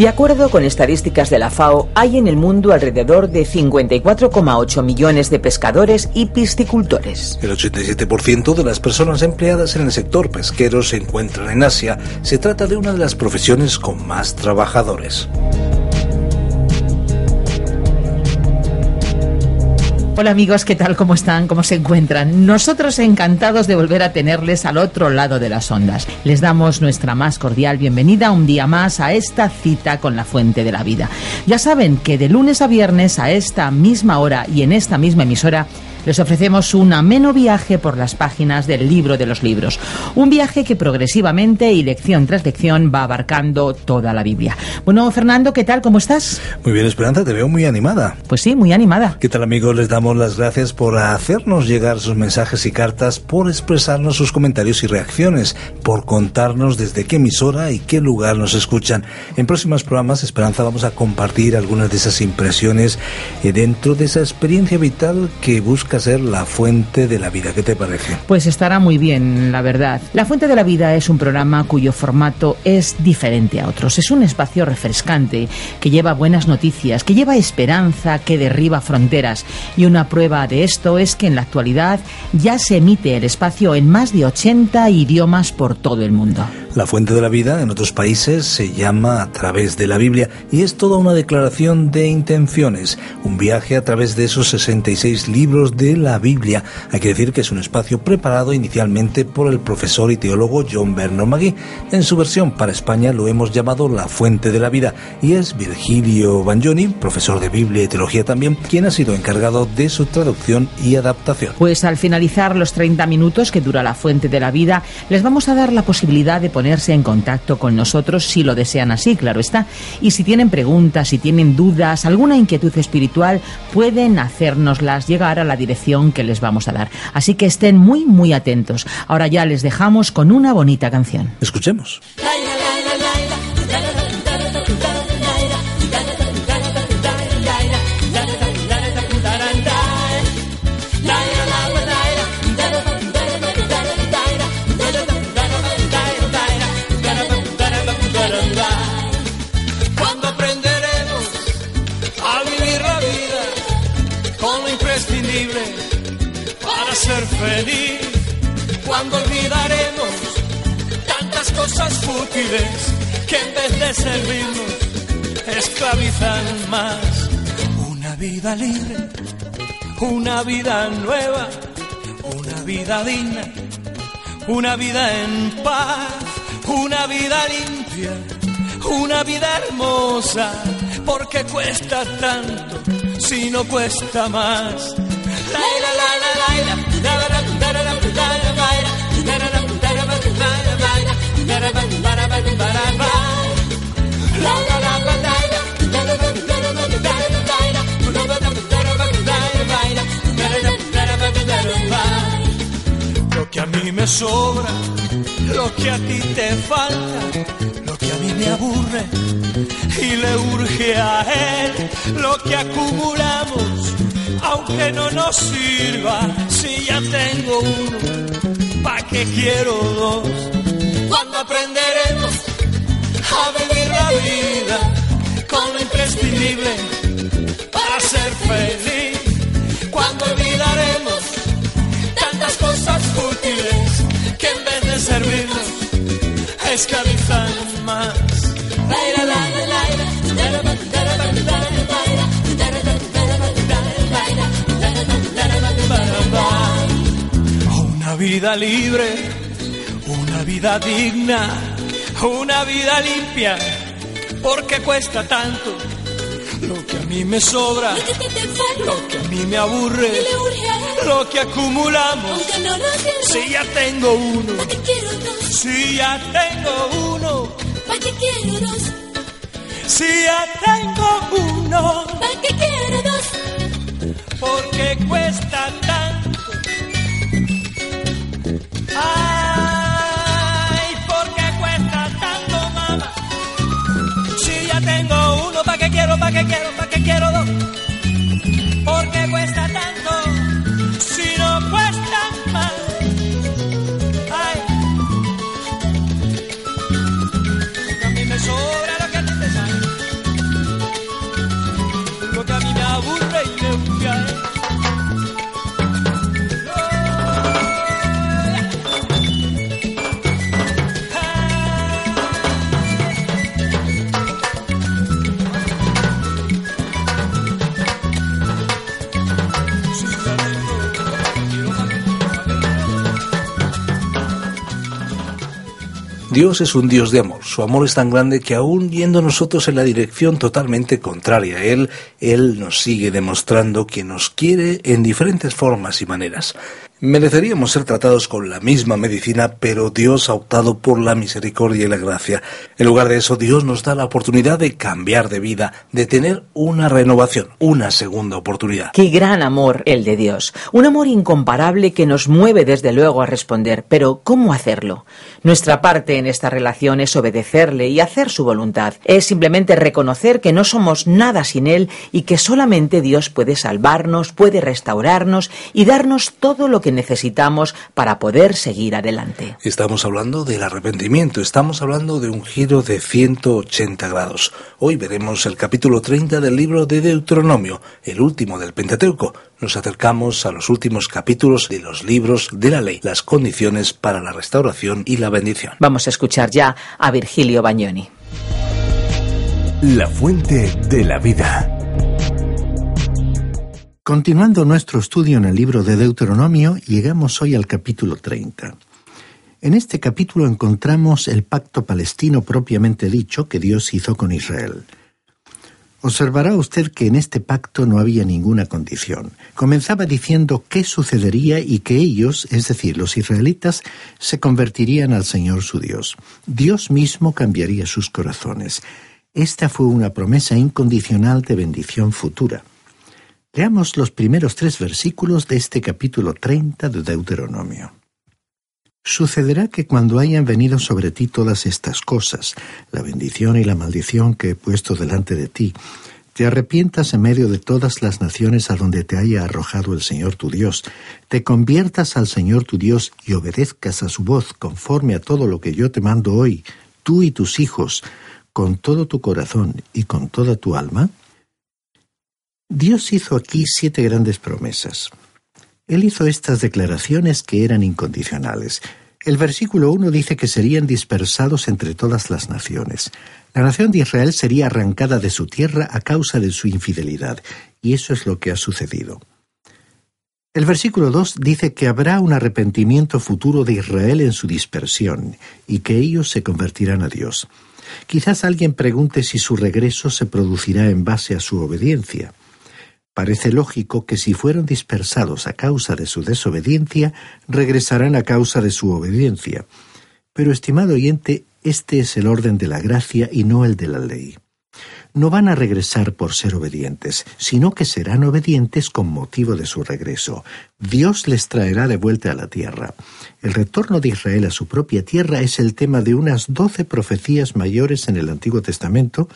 De acuerdo con estadísticas de la FAO, hay en el mundo alrededor de 54,8 millones de pescadores y piscicultores. El 87% de las personas empleadas en el sector pesquero se encuentran en Asia. Se trata de una de las profesiones con más trabajadores. Hola amigos, ¿qué tal? ¿Cómo están? ¿Cómo se encuentran? Nosotros encantados de volver a tenerles al otro lado de las ondas. Les damos nuestra más cordial bienvenida un día más a esta cita con la fuente de la vida. Ya saben que de lunes a viernes a esta misma hora y en esta misma emisora les ofrecemos un ameno viaje por las páginas del libro de los libros. Un viaje que progresivamente y lección tras lección va abarcando toda la Biblia. Bueno, Fernando, ¿qué tal? ¿Cómo estás? Muy bien, Esperanza, te veo muy animada. Pues sí, muy animada. ¿Qué tal amigos? Les damos las gracias por hacernos llegar sus mensajes y cartas, por expresarnos sus comentarios y reacciones, por contarnos desde qué emisora y qué lugar nos escuchan. En próximos programas, Esperanza, vamos a compartir algunas de esas impresiones eh, dentro de esa experiencia vital que busca ser la fuente de la vida. ¿Qué te parece? Pues estará muy bien, la verdad. La fuente de la vida es un programa cuyo formato es diferente a otros. Es un espacio refrescante que lleva buenas noticias, que lleva esperanza, que derriba fronteras. Y una prueba de esto es que en la actualidad ya se emite el espacio en más de 80 idiomas por todo el mundo. La fuente de la vida en otros países se llama a través de la Biblia y es toda una declaración de intenciones, un viaje a través de esos 66 libros de la Biblia. Hay que decir que es un espacio preparado inicialmente por el profesor y teólogo John Bernard Magui. En su versión para España lo hemos llamado La fuente de la vida y es Virgilio Bagnoni, profesor de Biblia y teología también, quien ha sido encargado de su traducción y adaptación. Pues al finalizar los 30 minutos que dura La fuente de la vida, les vamos a dar la posibilidad de ponerse en contacto con nosotros si lo desean así, claro está. Y si tienen preguntas, si tienen dudas, alguna inquietud espiritual, pueden hacérnoslas llegar a la dirección que les vamos a dar. Así que estén muy, muy atentos. Ahora ya les dejamos con una bonita canción. Escuchemos. Cosas fútiles que en vez de servirnos esclavizan más. Una vida libre, una vida nueva, una vida digna, una vida en paz, una vida limpia una vida hermosa, porque cuesta tanto si no cuesta más. Laila, laila, laila, mí me sobra, lo que a ti te falta, lo que a mí me aburre y le urge a él lo que acumulamos, aunque no nos sirva, si ya tengo uno, ¿pa' qué quiero dos? Cuando aprenderemos a vivir la vida con lo imprescindible para ser feliz, cuando olvidaremos cosas fútiles que en vez de servirnos esclavizan más. Una vida libre, una vida digna, una vida limpia, porque cuesta tanto lo que mí me sobra, lo que a mí me aburre, lo que acumulamos. Si ya tengo uno, si ya tengo uno. Si ya tengo uno. Porque cuesta tanto. Ay, porque cuesta tanto, mamá. Si ya tengo uno, ¿para qué quiero, para qué quiero, para quiero dos? Dios es un Dios de amor. Su amor es tan grande que aún yendo nosotros en la dirección totalmente contraria a Él, Él nos sigue demostrando que nos quiere en diferentes formas y maneras. Mereceríamos ser tratados con la misma medicina, pero Dios ha optado por la misericordia y la gracia. En lugar de eso, Dios nos da la oportunidad de cambiar de vida, de tener una renovación, una segunda oportunidad. Qué gran amor el de Dios. Un amor incomparable que nos mueve desde luego a responder. Pero ¿cómo hacerlo? Nuestra parte en esta relación es obedecerle y hacer su voluntad. Es simplemente reconocer que no somos nada sin Él y que solamente Dios puede salvarnos, puede restaurarnos y darnos todo lo que necesitamos para poder seguir adelante. Estamos hablando del arrepentimiento, estamos hablando de un giro de 180 grados. Hoy veremos el capítulo 30 del libro de Deuteronomio, el último del Pentateuco. Nos acercamos a los últimos capítulos de los libros de la ley, las condiciones para la restauración y la bendición. Vamos a escuchar ya a Virgilio Bagnoni. La fuente de la vida. Continuando nuestro estudio en el libro de Deuteronomio, llegamos hoy al capítulo 30. En este capítulo encontramos el pacto palestino propiamente dicho que Dios hizo con Israel. Observará usted que en este pacto no había ninguna condición. Comenzaba diciendo qué sucedería y que ellos, es decir, los israelitas, se convertirían al Señor su Dios. Dios mismo cambiaría sus corazones. Esta fue una promesa incondicional de bendición futura. Leamos los primeros tres versículos de este capítulo 30 de Deuteronomio. Sucederá que cuando hayan venido sobre ti todas estas cosas, la bendición y la maldición que he puesto delante de ti, te arrepientas en medio de todas las naciones a donde te haya arrojado el Señor tu Dios, te conviertas al Señor tu Dios y obedezcas a su voz conforme a todo lo que yo te mando hoy, tú y tus hijos, con todo tu corazón y con toda tu alma, Dios hizo aquí siete grandes promesas. Él hizo estas declaraciones que eran incondicionales. El versículo 1 dice que serían dispersados entre todas las naciones. La nación de Israel sería arrancada de su tierra a causa de su infidelidad, y eso es lo que ha sucedido. El versículo 2 dice que habrá un arrepentimiento futuro de Israel en su dispersión, y que ellos se convertirán a Dios. Quizás alguien pregunte si su regreso se producirá en base a su obediencia. Parece lógico que si fueron dispersados a causa de su desobediencia, regresarán a causa de su obediencia. Pero, estimado oyente, este es el orden de la gracia y no el de la ley. No van a regresar por ser obedientes, sino que serán obedientes con motivo de su regreso. Dios les traerá de vuelta a la tierra. El retorno de Israel a su propia tierra es el tema de unas doce profecías mayores en el Antiguo Testamento,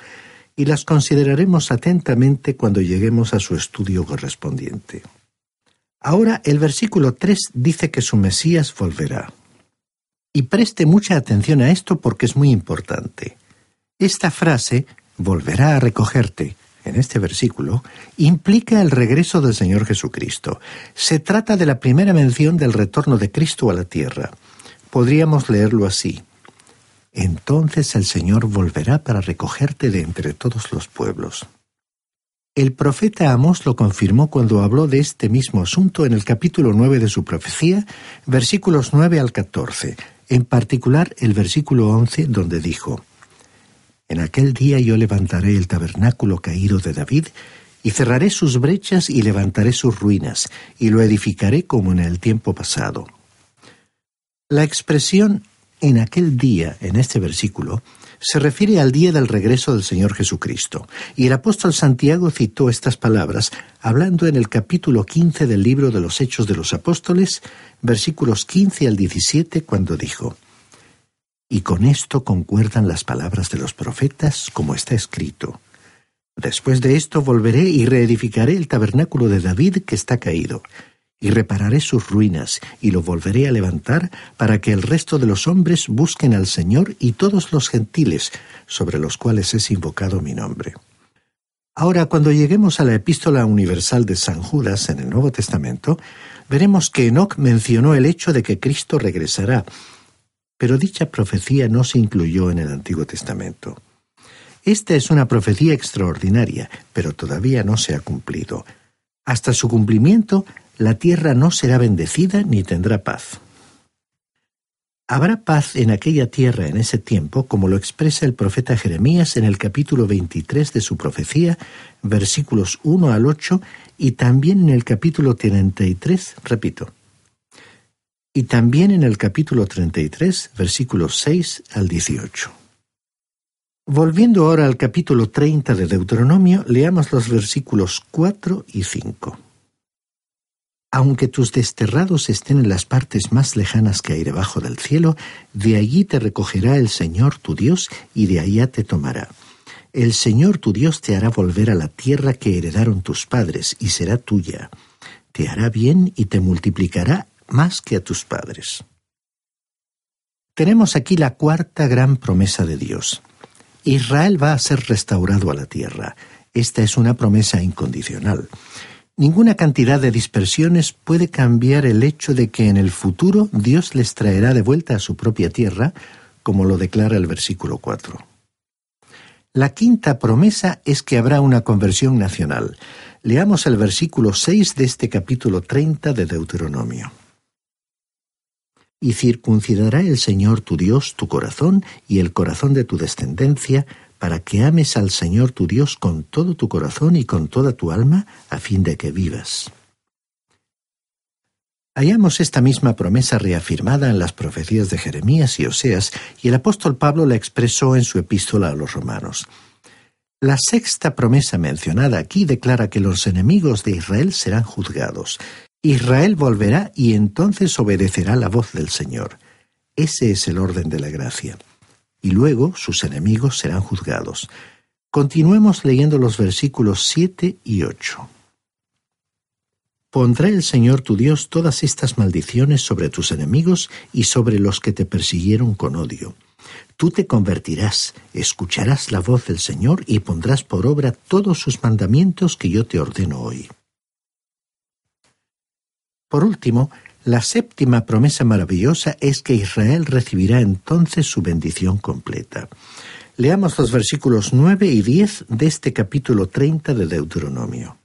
y las consideraremos atentamente cuando lleguemos a su estudio correspondiente. Ahora el versículo 3 dice que su Mesías volverá. Y preste mucha atención a esto porque es muy importante. Esta frase, volverá a recogerte, en este versículo, implica el regreso del Señor Jesucristo. Se trata de la primera mención del retorno de Cristo a la tierra. Podríamos leerlo así. Entonces el Señor volverá para recogerte de entre todos los pueblos. El profeta Amós lo confirmó cuando habló de este mismo asunto en el capítulo 9 de su profecía, versículos 9 al 14, en particular el versículo 11 donde dijo, En aquel día yo levantaré el tabernáculo caído de David y cerraré sus brechas y levantaré sus ruinas, y lo edificaré como en el tiempo pasado. La expresión en aquel día, en este versículo, se refiere al día del regreso del Señor Jesucristo, y el apóstol Santiago citó estas palabras hablando en el capítulo 15 del libro de los Hechos de los Apóstoles, versículos 15 al 17, cuando dijo, Y con esto concuerdan las palabras de los profetas, como está escrito. Después de esto volveré y reedificaré el tabernáculo de David que está caído, y repararé sus ruinas, y lo volveré a levantar, para que el resto de los hombres busquen al Señor y todos los gentiles, sobre los cuales es invocado mi nombre. Ahora, cuando lleguemos a la epístola universal de San Judas en el Nuevo Testamento, veremos que Enoch mencionó el hecho de que Cristo regresará, pero dicha profecía no se incluyó en el Antiguo Testamento. Esta es una profecía extraordinaria, pero todavía no se ha cumplido. Hasta su cumplimiento, la tierra no será bendecida ni tendrá paz. Habrá paz en aquella tierra en ese tiempo, como lo expresa el profeta Jeremías en el capítulo 23 de su profecía, versículos 1 al 8, y también en el capítulo 33, repito, y también en el capítulo 33, versículos 6 al 18. Volviendo ahora al capítulo 30 de Deuteronomio, leamos los versículos 4 y 5. Aunque tus desterrados estén en las partes más lejanas que hay debajo del cielo, de allí te recogerá el Señor tu Dios y de allá te tomará. El Señor tu Dios te hará volver a la tierra que heredaron tus padres y será tuya. Te hará bien y te multiplicará más que a tus padres. Tenemos aquí la cuarta gran promesa de Dios. Israel va a ser restaurado a la tierra. Esta es una promesa incondicional. Ninguna cantidad de dispersiones puede cambiar el hecho de que en el futuro Dios les traerá de vuelta a su propia tierra, como lo declara el versículo 4. La quinta promesa es que habrá una conversión nacional. Leamos el versículo 6 de este capítulo 30 de Deuteronomio y circuncidará el Señor tu Dios tu corazón y el corazón de tu descendencia, para que ames al Señor tu Dios con todo tu corazón y con toda tu alma, a fin de que vivas. Hallamos esta misma promesa reafirmada en las profecías de Jeremías y Oseas, y el apóstol Pablo la expresó en su epístola a los romanos. La sexta promesa mencionada aquí declara que los enemigos de Israel serán juzgados, Israel volverá y entonces obedecerá la voz del Señor. Ese es el orden de la gracia. Y luego sus enemigos serán juzgados. Continuemos leyendo los versículos 7 y 8. Pondrá el Señor tu Dios todas estas maldiciones sobre tus enemigos y sobre los que te persiguieron con odio. Tú te convertirás, escucharás la voz del Señor y pondrás por obra todos sus mandamientos que yo te ordeno hoy. Por último, la séptima promesa maravillosa es que Israel recibirá entonces su bendición completa. Leamos los versículos 9 y 10 de este capítulo 30 de Deuteronomio.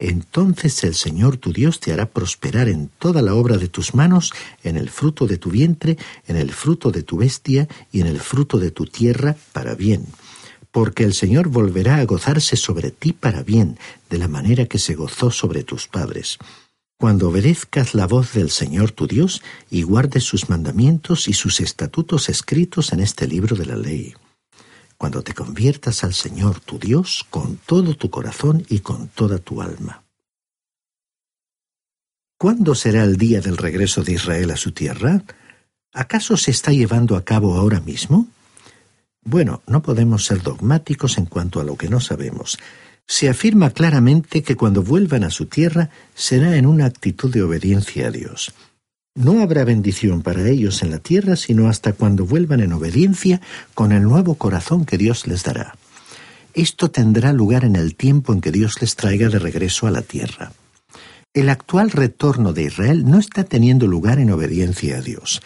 Entonces el Señor tu Dios te hará prosperar en toda la obra de tus manos, en el fruto de tu vientre, en el fruto de tu bestia y en el fruto de tu tierra, para bien porque el Señor volverá a gozarse sobre ti para bien, de la manera que se gozó sobre tus padres. Cuando obedezcas la voz del Señor tu Dios y guardes sus mandamientos y sus estatutos escritos en este libro de la ley. Cuando te conviertas al Señor tu Dios con todo tu corazón y con toda tu alma. ¿Cuándo será el día del regreso de Israel a su tierra? ¿Acaso se está llevando a cabo ahora mismo? Bueno, no podemos ser dogmáticos en cuanto a lo que no sabemos. Se afirma claramente que cuando vuelvan a su tierra será en una actitud de obediencia a Dios. No habrá bendición para ellos en la tierra sino hasta cuando vuelvan en obediencia con el nuevo corazón que Dios les dará. Esto tendrá lugar en el tiempo en que Dios les traiga de regreso a la tierra. El actual retorno de Israel no está teniendo lugar en obediencia a Dios.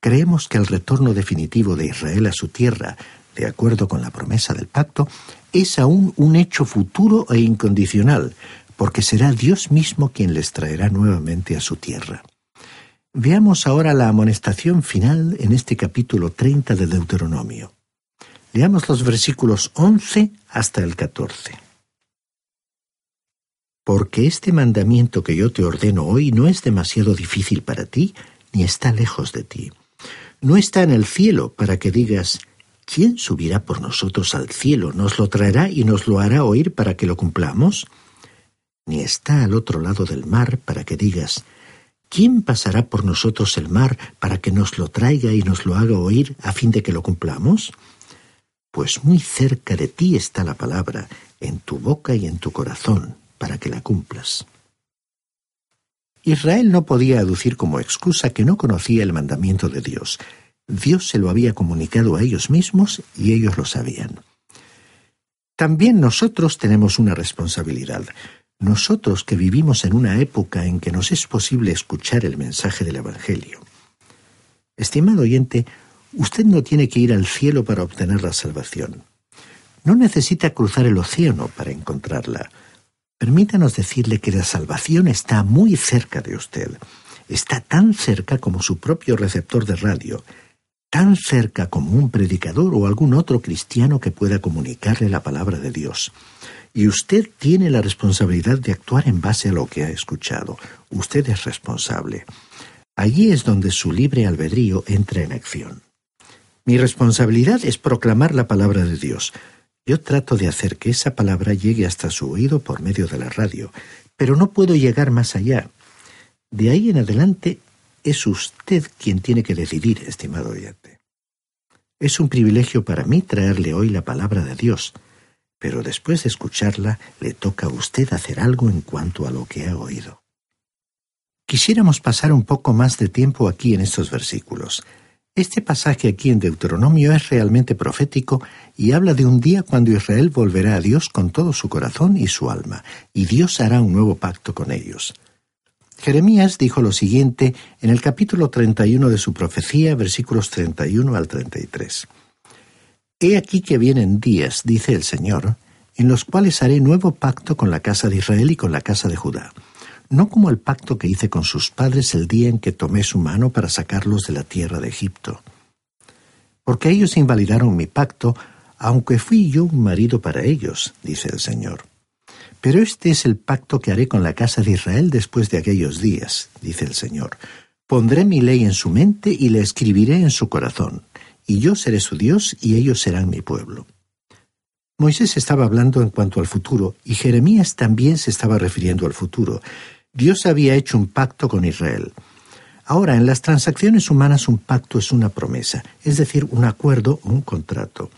Creemos que el retorno definitivo de Israel a su tierra de acuerdo con la promesa del pacto, es aún un hecho futuro e incondicional, porque será Dios mismo quien les traerá nuevamente a su tierra. Veamos ahora la amonestación final en este capítulo 30 de Deuteronomio. Leamos los versículos 11 hasta el 14. Porque este mandamiento que yo te ordeno hoy no es demasiado difícil para ti, ni está lejos de ti. No está en el cielo para que digas, ¿quién subirá por nosotros al cielo? ¿Nos lo traerá y nos lo hará oír para que lo cumplamos? Ni está al otro lado del mar para que digas, ¿quién pasará por nosotros el mar para que nos lo traiga y nos lo haga oír a fin de que lo cumplamos? Pues muy cerca de ti está la palabra, en tu boca y en tu corazón para que la cumplas. Israel no podía aducir como excusa que no conocía el mandamiento de Dios. Dios se lo había comunicado a ellos mismos y ellos lo sabían. También nosotros tenemos una responsabilidad. Nosotros que vivimos en una época en que nos es posible escuchar el mensaje del Evangelio. Estimado oyente, usted no tiene que ir al cielo para obtener la salvación. No necesita cruzar el océano para encontrarla. Permítanos decirle que la salvación está muy cerca de usted. Está tan cerca como su propio receptor de radio, tan cerca como un predicador o algún otro cristiano que pueda comunicarle la palabra de Dios. Y usted tiene la responsabilidad de actuar en base a lo que ha escuchado. Usted es responsable. Allí es donde su libre albedrío entra en acción. Mi responsabilidad es proclamar la palabra de Dios, yo trato de hacer que esa palabra llegue hasta su oído por medio de la radio, pero no puedo llegar más allá. De ahí en adelante es usted quien tiene que decidir, estimado oyente. Es un privilegio para mí traerle hoy la palabra de Dios, pero después de escucharla le toca a usted hacer algo en cuanto a lo que ha oído. Quisiéramos pasar un poco más de tiempo aquí en estos versículos. Este pasaje aquí en Deuteronomio es realmente profético y habla de un día cuando Israel volverá a Dios con todo su corazón y su alma, y Dios hará un nuevo pacto con ellos. Jeremías dijo lo siguiente en el capítulo 31 de su profecía, versículos 31 al 33. He aquí que vienen días, dice el Señor, en los cuales haré nuevo pacto con la casa de Israel y con la casa de Judá no como el pacto que hice con sus padres el día en que tomé su mano para sacarlos de la tierra de Egipto. Porque ellos invalidaron mi pacto, aunque fui yo un marido para ellos, dice el Señor. Pero este es el pacto que haré con la casa de Israel después de aquellos días, dice el Señor. Pondré mi ley en su mente y la escribiré en su corazón, y yo seré su Dios y ellos serán mi pueblo. Moisés estaba hablando en cuanto al futuro, y Jeremías también se estaba refiriendo al futuro, Dios había hecho un pacto con Israel. Ahora, en las transacciones humanas un pacto es una promesa, es decir, un acuerdo o un contrato.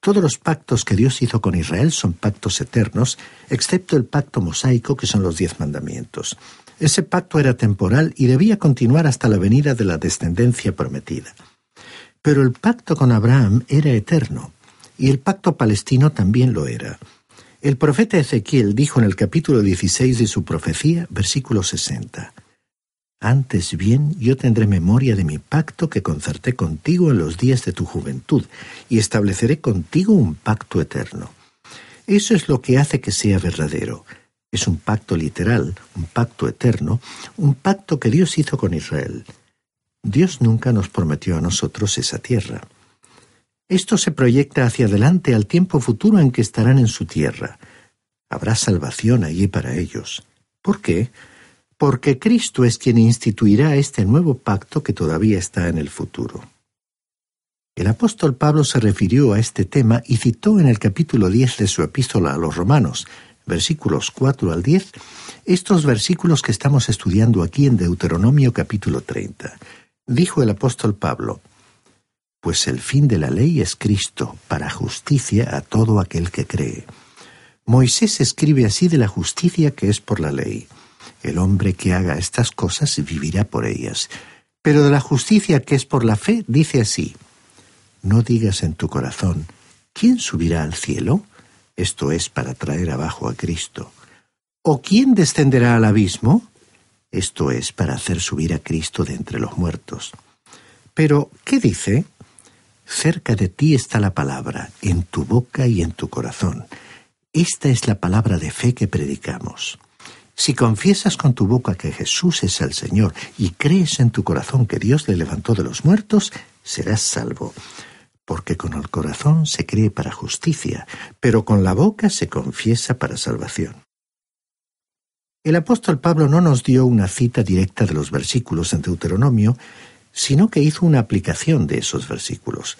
Todos los pactos que Dios hizo con Israel son pactos eternos, excepto el pacto mosaico que son los diez mandamientos. Ese pacto era temporal y debía continuar hasta la venida de la descendencia prometida. Pero el pacto con Abraham era eterno, y el pacto palestino también lo era. El profeta Ezequiel dijo en el capítulo 16 de su profecía, versículo 60, Antes bien yo tendré memoria de mi pacto que concerté contigo en los días de tu juventud, y estableceré contigo un pacto eterno. Eso es lo que hace que sea verdadero. Es un pacto literal, un pacto eterno, un pacto que Dios hizo con Israel. Dios nunca nos prometió a nosotros esa tierra. Esto se proyecta hacia adelante al tiempo futuro en que estarán en su tierra. Habrá salvación allí para ellos. ¿Por qué? Porque Cristo es quien instituirá este nuevo pacto que todavía está en el futuro. El apóstol Pablo se refirió a este tema y citó en el capítulo 10 de su epístola a los romanos, versículos 4 al 10, estos versículos que estamos estudiando aquí en Deuteronomio capítulo 30. Dijo el apóstol Pablo, pues el fin de la ley es Cristo, para justicia a todo aquel que cree. Moisés escribe así de la justicia que es por la ley. El hombre que haga estas cosas vivirá por ellas. Pero de la justicia que es por la fe dice así, no digas en tu corazón, ¿quién subirá al cielo? Esto es para traer abajo a Cristo. ¿O quién descenderá al abismo? Esto es para hacer subir a Cristo de entre los muertos. Pero, ¿qué dice? Cerca de ti está la palabra, en tu boca y en tu corazón. Esta es la palabra de fe que predicamos. Si confiesas con tu boca que Jesús es el Señor y crees en tu corazón que Dios le levantó de los muertos, serás salvo. porque con el corazón se cree para justicia, pero con la boca se confiesa para salvación. El apóstol Pablo no nos dio una cita directa de los versículos en Deuteronomio, sino que hizo una aplicación de esos versículos.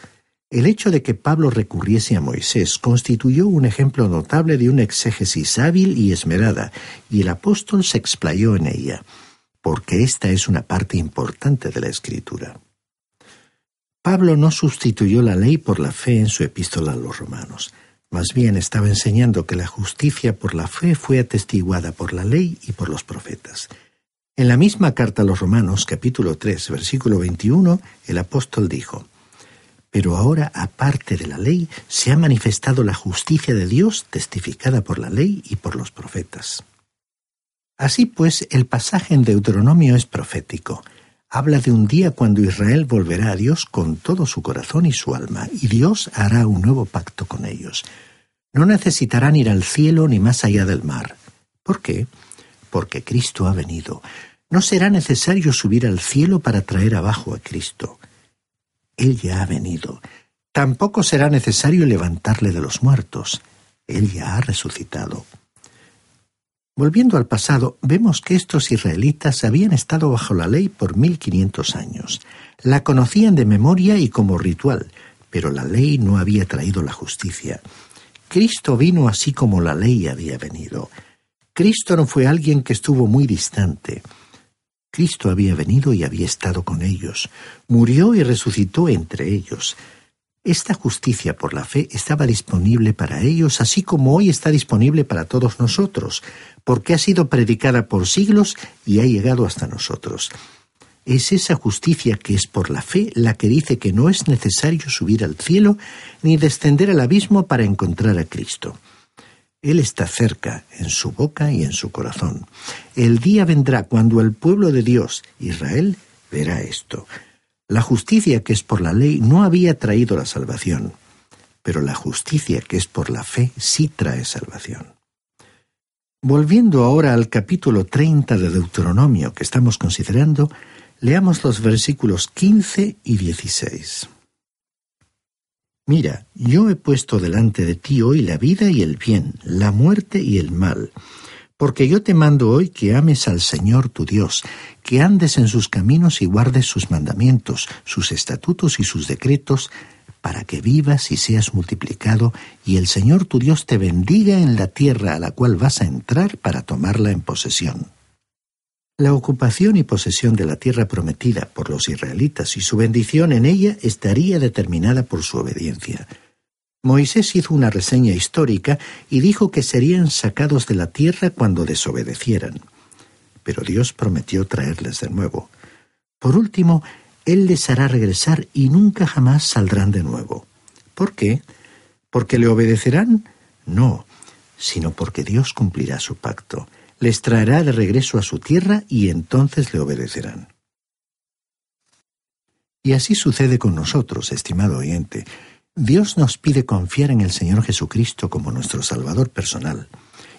El hecho de que Pablo recurriese a Moisés constituyó un ejemplo notable de una exégesis hábil y esmerada, y el apóstol se explayó en ella, porque esta es una parte importante de la escritura. Pablo no sustituyó la ley por la fe en su epístola a los romanos. Más bien estaba enseñando que la justicia por la fe fue atestiguada por la ley y por los profetas. En la misma carta a los Romanos, capítulo 3, versículo 21, el apóstol dijo, pero ahora, aparte de la ley, se ha manifestado la justicia de Dios testificada por la ley y por los profetas. Así pues, el pasaje en Deuteronomio es profético. Habla de un día cuando Israel volverá a Dios con todo su corazón y su alma, y Dios hará un nuevo pacto con ellos. No necesitarán ir al cielo ni más allá del mar. ¿Por qué? Porque Cristo ha venido. No será necesario subir al cielo para traer abajo a Cristo. Él ya ha venido. Tampoco será necesario levantarle de los muertos. Él ya ha resucitado. Volviendo al pasado, vemos que estos israelitas habían estado bajo la ley por mil quinientos años. La conocían de memoria y como ritual, pero la ley no había traído la justicia. Cristo vino así como la ley había venido. Cristo no fue alguien que estuvo muy distante. Cristo había venido y había estado con ellos, murió y resucitó entre ellos. Esta justicia por la fe estaba disponible para ellos, así como hoy está disponible para todos nosotros, porque ha sido predicada por siglos y ha llegado hasta nosotros. Es esa justicia que es por la fe la que dice que no es necesario subir al cielo ni descender al abismo para encontrar a Cristo. Él está cerca, en su boca y en su corazón. El día vendrá cuando el pueblo de Dios, Israel, verá esto. La justicia que es por la ley no había traído la salvación, pero la justicia que es por la fe sí trae salvación. Volviendo ahora al capítulo 30 de Deuteronomio que estamos considerando, leamos los versículos 15 y 16. Mira, yo he puesto delante de ti hoy la vida y el bien, la muerte y el mal. Porque yo te mando hoy que ames al Señor tu Dios, que andes en sus caminos y guardes sus mandamientos, sus estatutos y sus decretos, para que vivas y seas multiplicado, y el Señor tu Dios te bendiga en la tierra a la cual vas a entrar para tomarla en posesión. La ocupación y posesión de la tierra prometida por los israelitas y su bendición en ella estaría determinada por su obediencia. Moisés hizo una reseña histórica y dijo que serían sacados de la tierra cuando desobedecieran. Pero Dios prometió traerles de nuevo. Por último, Él les hará regresar y nunca jamás saldrán de nuevo. ¿Por qué? ¿Porque le obedecerán? No, sino porque Dios cumplirá su pacto les traerá de regreso a su tierra y entonces le obedecerán. Y así sucede con nosotros, estimado oyente. Dios nos pide confiar en el Señor Jesucristo como nuestro Salvador personal,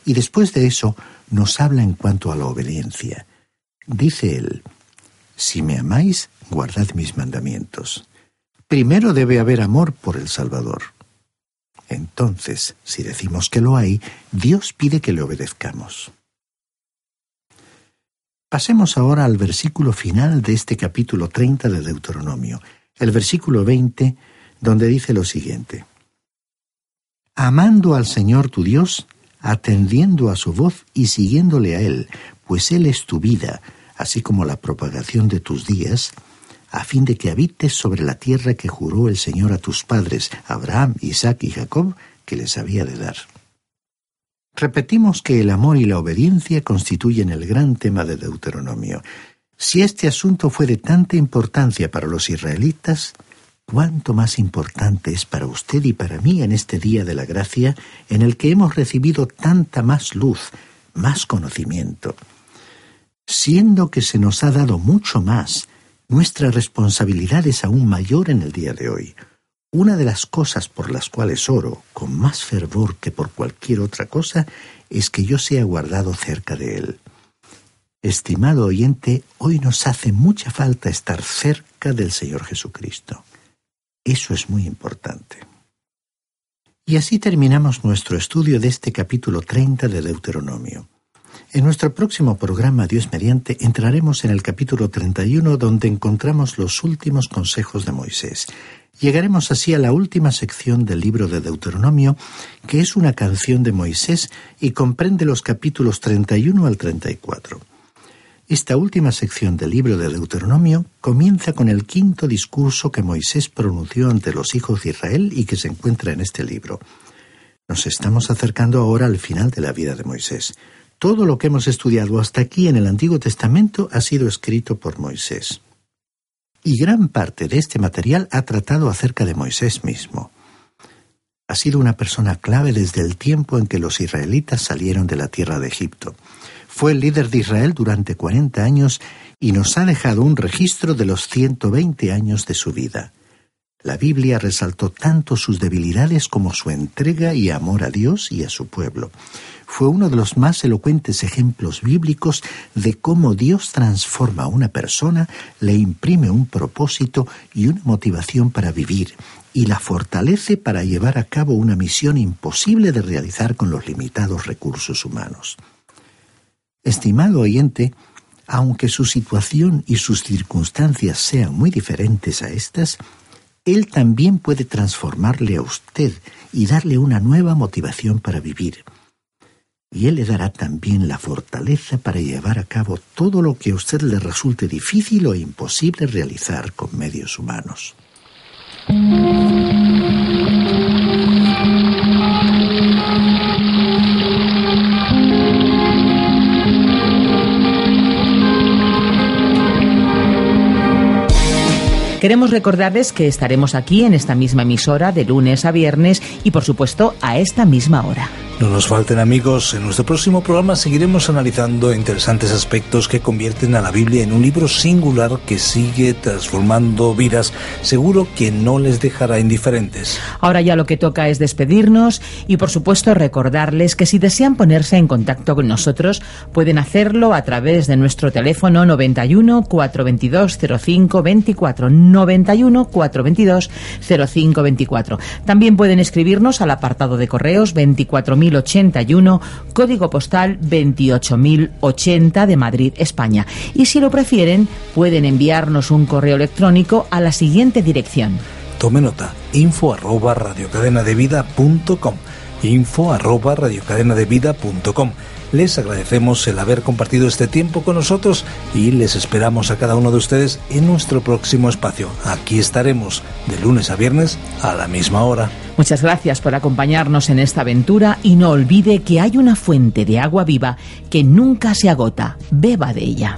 y después de eso nos habla en cuanto a la obediencia. Dice Él, Si me amáis, guardad mis mandamientos. Primero debe haber amor por el Salvador. Entonces, si decimos que lo hay, Dios pide que le obedezcamos. Pasemos ahora al versículo final de este capítulo 30 de Deuteronomio, el versículo 20, donde dice lo siguiente. Amando al Señor tu Dios, atendiendo a su voz y siguiéndole a Él, pues Él es tu vida, así como la propagación de tus días, a fin de que habites sobre la tierra que juró el Señor a tus padres, Abraham, Isaac y Jacob, que les había de dar. Repetimos que el amor y la obediencia constituyen el gran tema de Deuteronomio. Si este asunto fue de tanta importancia para los israelitas, cuánto más importante es para usted y para mí en este día de la gracia en el que hemos recibido tanta más luz, más conocimiento. Siendo que se nos ha dado mucho más, nuestra responsabilidad es aún mayor en el día de hoy. Una de las cosas por las cuales oro con más fervor que por cualquier otra cosa es que yo sea guardado cerca de Él. Estimado oyente, hoy nos hace mucha falta estar cerca del Señor Jesucristo. Eso es muy importante. Y así terminamos nuestro estudio de este capítulo 30 de Deuteronomio. En nuestro próximo programa, Dios mediante, entraremos en el capítulo 31 donde encontramos los últimos consejos de Moisés. Llegaremos así a la última sección del libro de Deuteronomio, que es una canción de Moisés y comprende los capítulos 31 al 34. Esta última sección del libro de Deuteronomio comienza con el quinto discurso que Moisés pronunció ante los hijos de Israel y que se encuentra en este libro. Nos estamos acercando ahora al final de la vida de Moisés. Todo lo que hemos estudiado hasta aquí en el Antiguo Testamento ha sido escrito por Moisés. Y gran parte de este material ha tratado acerca de Moisés mismo. Ha sido una persona clave desde el tiempo en que los israelitas salieron de la tierra de Egipto. Fue el líder de Israel durante 40 años y nos ha dejado un registro de los 120 años de su vida. La Biblia resaltó tanto sus debilidades como su entrega y amor a Dios y a su pueblo. Fue uno de los más elocuentes ejemplos bíblicos de cómo Dios transforma a una persona, le imprime un propósito y una motivación para vivir, y la fortalece para llevar a cabo una misión imposible de realizar con los limitados recursos humanos. Estimado oyente, aunque su situación y sus circunstancias sean muy diferentes a estas, Él también puede transformarle a usted y darle una nueva motivación para vivir. Y Él le dará también la fortaleza para llevar a cabo todo lo que a usted le resulte difícil o imposible realizar con medios humanos. Queremos recordarles que estaremos aquí en esta misma emisora de lunes a viernes y por supuesto a esta misma hora. No nos falten amigos, en nuestro próximo programa seguiremos analizando interesantes aspectos que convierten a la Biblia en un libro singular que sigue transformando vidas, seguro que no les dejará indiferentes. Ahora ya lo que toca es despedirnos y por supuesto recordarles que si desean ponerse en contacto con nosotros pueden hacerlo a través de nuestro teléfono 91 422 05 24 91 422 05 24. También pueden escribirnos al apartado de correos 24000 8081, código postal 28080 de Madrid, España. Y si lo prefieren, pueden enviarnos un correo electrónico a la siguiente dirección. Tome nota, info arroba radiocadenadevida.com info arroba radiocadenadevida.com les agradecemos el haber compartido este tiempo con nosotros y les esperamos a cada uno de ustedes en nuestro próximo espacio. Aquí estaremos de lunes a viernes a la misma hora. Muchas gracias por acompañarnos en esta aventura y no olvide que hay una fuente de agua viva que nunca se agota. Beba de ella.